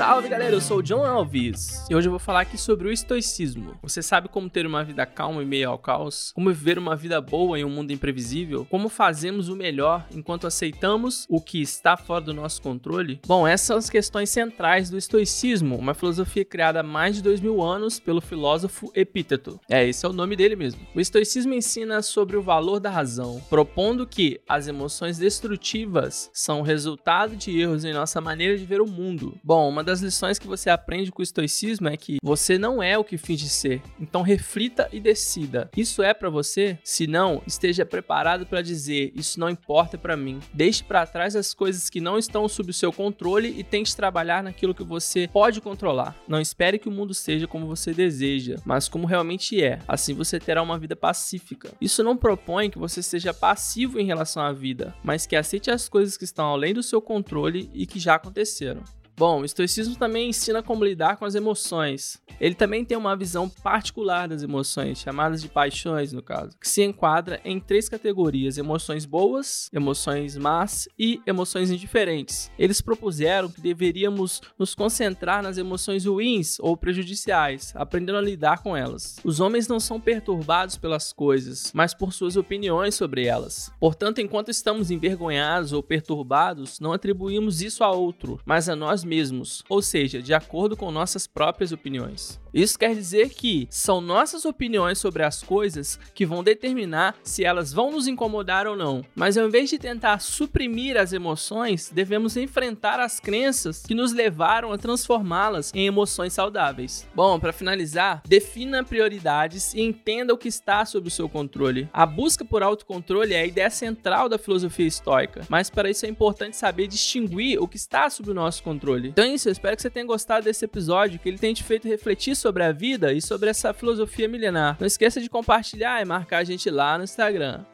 Salve galera, eu sou o John Alves e hoje eu vou falar aqui sobre o estoicismo. Você sabe como ter uma vida calma em meio ao caos? Como viver uma vida boa em um mundo imprevisível? Como fazemos o melhor enquanto aceitamos o que está fora do nosso controle? Bom, essas são as questões centrais do estoicismo, uma filosofia criada há mais de dois mil anos pelo filósofo Epíteto. É, esse é o nome dele mesmo. O estoicismo ensina sobre o valor da razão, propondo que as emoções destrutivas são resultado de erros em nossa maneira de ver o mundo. Bom, uma das lições que você aprende com o estoicismo é que você não é o que finge ser. Então reflita e decida. Isso é para você? Se não, esteja preparado para dizer: isso não importa para mim. Deixe para trás as coisas que não estão sob o seu controle e tente trabalhar naquilo que você pode controlar. Não espere que o mundo seja como você deseja, mas como realmente é. Assim você terá uma vida pacífica. Isso não propõe que você seja passivo em relação à vida, mas que aceite as coisas que estão além do seu controle e que já aconteceram. Bom, o estoicismo também ensina como lidar com as emoções. Ele também tem uma visão particular das emoções, chamadas de paixões, no caso, que se enquadra em três categorias: emoções boas, emoções más e emoções indiferentes. Eles propuseram que deveríamos nos concentrar nas emoções ruins ou prejudiciais, aprendendo a lidar com elas. Os homens não são perturbados pelas coisas, mas por suas opiniões sobre elas. Portanto, enquanto estamos envergonhados ou perturbados, não atribuímos isso a outro, mas a nós mesmos, ou seja, de acordo com nossas próprias opiniões. Isso quer dizer que são nossas opiniões sobre as coisas que vão determinar se elas vão nos incomodar ou não. Mas ao invés de tentar suprimir as emoções, devemos enfrentar as crenças que nos levaram a transformá-las em emoções saudáveis. Bom, para finalizar, defina prioridades e entenda o que está sob o seu controle. A busca por autocontrole é a ideia central da filosofia estoica, mas para isso é importante saber distinguir o que está sob o nosso controle. Então é isso, eu espero que você tenha gostado desse episódio, que ele tenha te feito refletir sobre a vida e sobre essa filosofia milenar. Não esqueça de compartilhar e marcar a gente lá no Instagram.